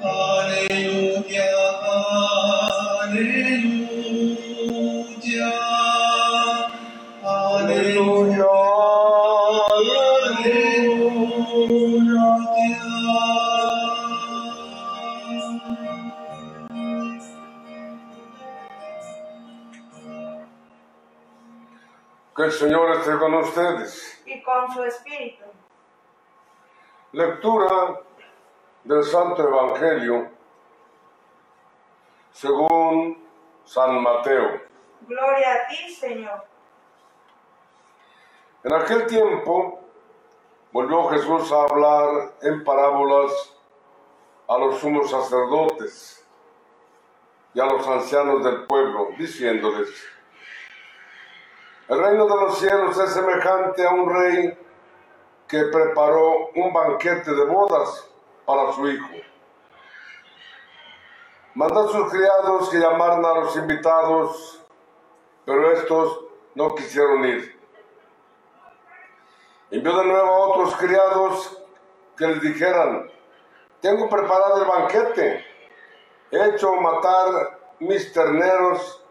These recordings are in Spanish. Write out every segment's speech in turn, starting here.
Aleluya, aleluya, aleluya, aleluya. Que el Señor esté con ustedes. y con su espíritu. Lectura del Santo Evangelio según San Mateo. Gloria a ti, Señor. En aquel tiempo volvió Jesús a hablar en parábolas a los sumos sacerdotes y a los ancianos del pueblo, diciéndoles, el reino de los cielos es semejante a un rey que preparó un banquete de bodas para su hijo. Mandó a sus criados que llamaran a los invitados, pero estos no quisieron ir. Envió de nuevo a otros criados que les dijeran, tengo preparado el banquete, he hecho matar mis terneros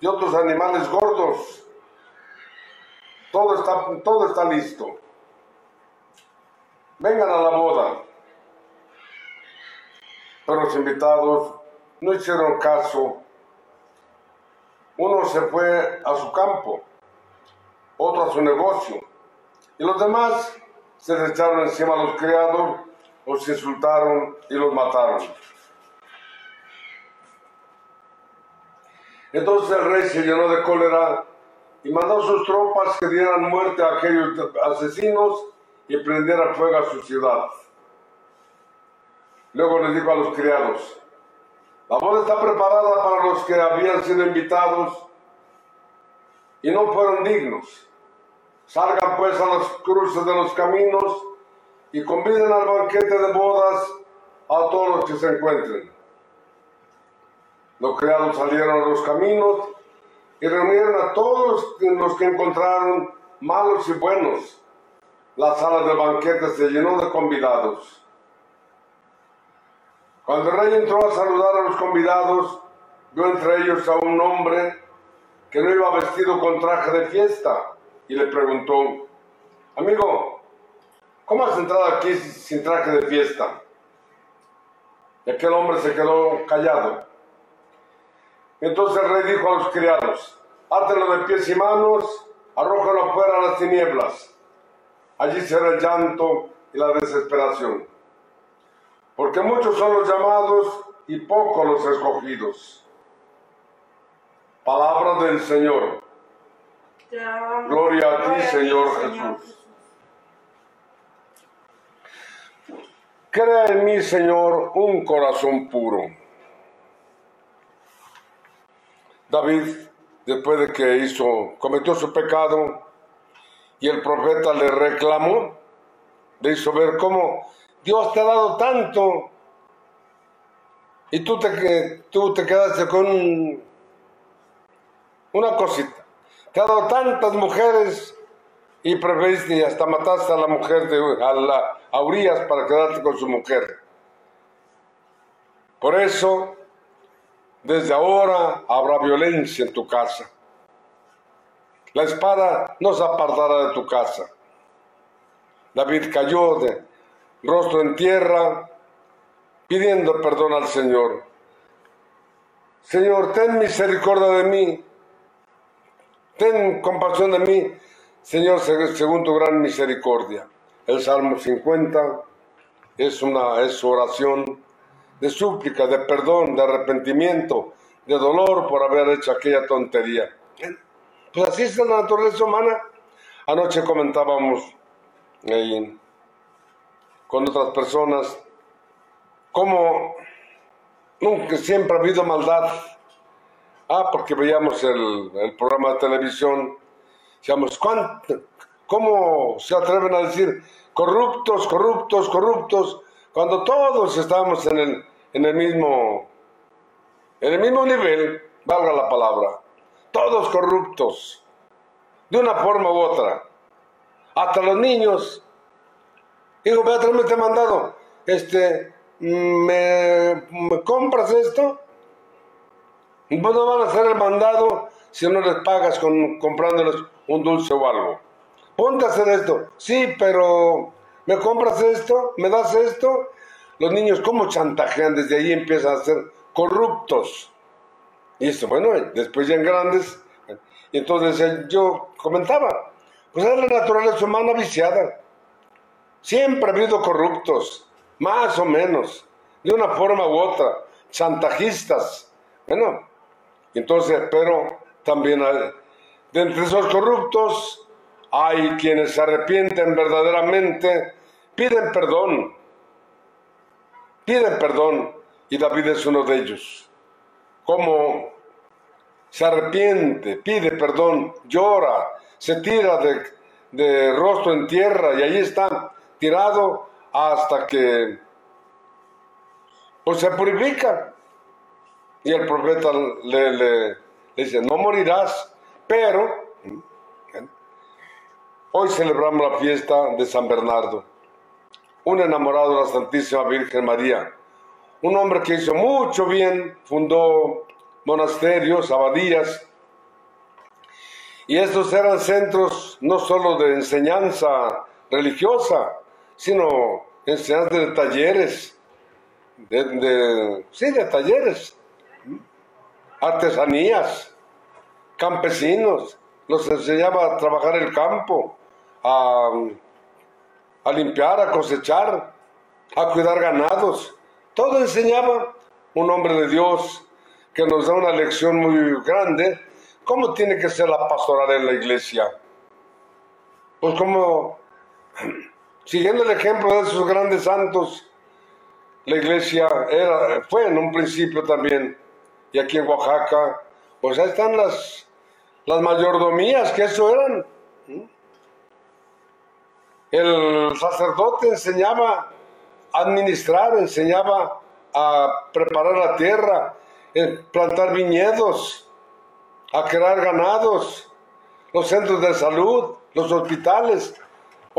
y otros animales gordos. Todo está, todo está listo. Vengan a la boda. Pero los invitados no hicieron caso. Uno se fue a su campo, otro a su negocio, y los demás se echaron encima a los criados, los insultaron y los mataron. Entonces el rey se llenó de cólera y mandó a sus tropas que dieran muerte a aquellos asesinos y prendieran fuego a su ciudad. Luego les dijo a los criados, la boda está preparada para los que habían sido invitados y no fueron dignos. Salgan pues a las cruces de los caminos y conviden al banquete de bodas a todos los que se encuentren. Los criados salieron a los caminos y reunieron a todos los que encontraron, malos y buenos. La sala del banquete se llenó de convidados. Cuando el rey entró a saludar a los convidados, vio entre ellos a un hombre que no iba vestido con traje de fiesta y le preguntó, amigo, ¿cómo has entrado aquí sin traje de fiesta? Y aquel hombre se quedó callado. Entonces el rey dijo a los criados, átelo de pies y manos, arrójalo afuera a las tinieblas. Allí será el llanto y la desesperación. Porque muchos son los llamados y pocos los escogidos. Palabra del Señor. Gloria a ti, Señor Jesús. Crea en mí, Señor, un corazón puro. David, después de que hizo, cometió su pecado y el profeta le reclamó, le hizo ver cómo Dios te ha dado tanto y tú te, tú te quedaste con un- una cosita. Te ha dado tantas mujeres y preferiste y hasta mataste a la mujer de a, la, a Urias para quedarte con su mujer. Por eso, desde ahora habrá violencia en tu casa. La espada no se apartará de tu casa. David cayó de rostro en tierra, pidiendo perdón al Señor. Señor, ten misericordia de mí. Ten compasión de mí, Señor, seg- según tu gran misericordia. El Salmo 50 es una es oración de súplica, de perdón, de arrepentimiento, de dolor por haber hecho aquella tontería. Pues así es la naturaleza humana. Anoche comentábamos ahí con otras personas cómo nunca siempre ha habido maldad. Ah, porque veíamos el, el programa de televisión, decíamos, ¿cuánto, ¿cómo se atreven a decir corruptos, corruptos, corruptos, cuando todos estamos en el, en el mismo, en el mismo nivel, valga la palabra, todos corruptos, de una forma u otra, hasta los niños. Digo, Beatriz, me te he mandado, este, ¿me, me compras esto? Pues no van a hacer el mandado si no les pagas con, comprándoles un dulce o algo. Ponte a hacer esto. Sí, pero ¿me compras esto? ¿Me das esto? Los niños, ¿cómo chantajean? Desde ahí empiezan a ser corruptos. Y esto, bueno, después ya en grandes. Y entonces eh, yo comentaba, pues es la naturaleza humana viciada. Siempre ha habido corruptos, más o menos, de una forma u otra, chantajistas. Bueno, entonces, pero también hay, de entre esos corruptos hay quienes se arrepienten verdaderamente, piden perdón, piden perdón, y David es uno de ellos. Como se arrepiente, pide perdón, llora, se tira de, de rostro en tierra y ahí está tirado hasta que pues se purifica. Y el profeta le, le- dice, no morirás, pero hoy celebramos la fiesta de San Bernardo, un enamorado de la Santísima Virgen María, un hombre que hizo mucho bien, fundó monasterios, abadías, y estos eran centros no solo de enseñanza religiosa, sino enseñanza de talleres, de, sí, de talleres, artesanías, campesinos, los enseñaba a trabajar el campo, a, a limpiar, a cosechar, a cuidar ganados. Todo enseñaba un hombre de Dios que nos da una lección muy grande, cómo tiene que ser la pastoral en la iglesia. Pues como, siguiendo el ejemplo de esos grandes santos, la iglesia era, fue en un principio también, y aquí en Oaxaca, pues ahí están las, las mayordomías, que eso eran. El sacerdote enseñaba a administrar, enseñaba a preparar la tierra, eh, plantar viñedos, a crear ganados, los centros de salud, los hospitales,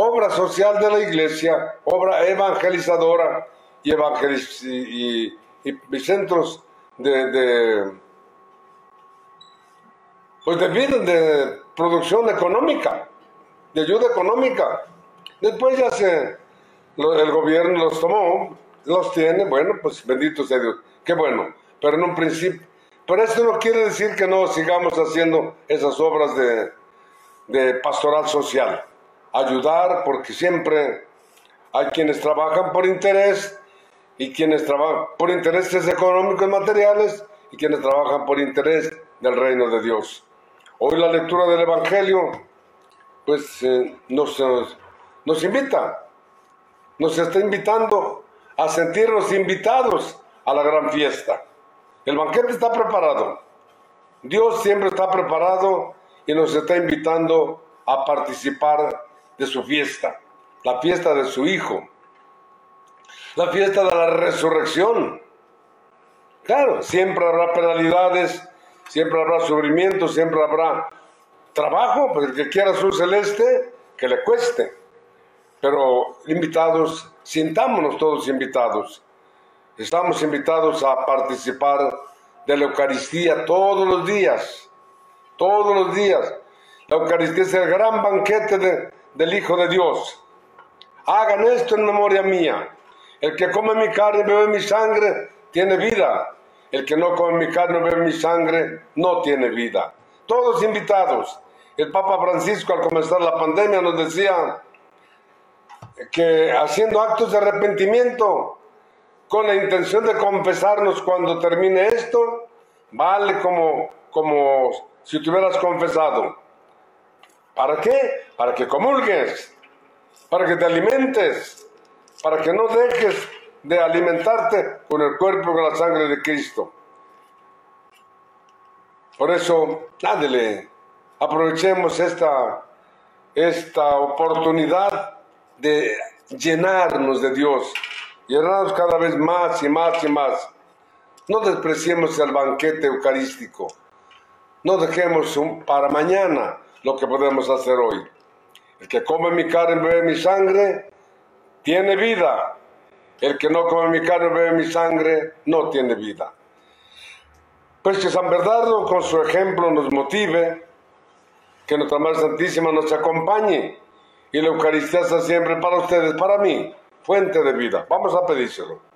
obra social de la iglesia, obra evangelizadora y, evangeliz- y, centros de, de, pues de de producción económica, de ayuda económica. Después ya se, el gobierno los tomó, los tiene, bueno, pues bendito sea Dios, qué bueno, pero en un principio, pero esto no quiere decir que no sigamos haciendo esas obras de pastoral social, ayudar, porque siempre hay quienes trabajan por interés y quienes trabajan por intereses económicos y materiales y quienes trabajan por interés del reino de Dios. Hoy la lectura del Evangelio, pues eh, nos, eh, nos invita, nos está invitando a sentirnos invitados a la gran fiesta. El banquete está preparado. Dios siempre está preparado y nos está invitando a participar de su fiesta, la fiesta de su Hijo, la fiesta de la resurrección. Claro, siempre habrá penalidades, siempre habrá sufrimiento, siempre habrá trabajo, pues el que quiera su celeste, que le cueste. Pero invitados, sintámonos todos invitados. Estamos invitados a participar de la Eucaristía todos los días, todos los días. La Eucaristía es el gran banquete de- del Hijo de Dios. Hagan esto en memoria mía. El que come mi carne y bebe mi sangre tiene vida. El que no come mi carne y bebe mi sangre no tiene vida. Todos invitados. El Papa Francisco al comenzar la pandemia nos decía que haciendo actos de arrepentimiento con la intención de confesarnos cuando termine esto, vale como, como si te hubieras confesado. ¿Para qué? Para que comulgues, para que te alimentes, para que no dejes de alimentarte con el cuerpo y con la sangre de Cristo. Por eso, ándele, aprovechemos esta, esta oportunidad de llenarnos de Dios, llenarnos cada vez más y más y más. No despreciemos el banquete eucarístico, no dejemos un- para mañana lo que podemos hacer hoy. El que come mi carne y bebe mi sangre, tiene vida. El que no come mi carne, bebe mi sangre, no tiene vida. Pues que San Bernardo con su ejemplo nos motive, que nuestra Madre Santísima nos acompañe y la Eucaristía está siempre para ustedes, para mí, fuente de vida. Vamos a pedírselo.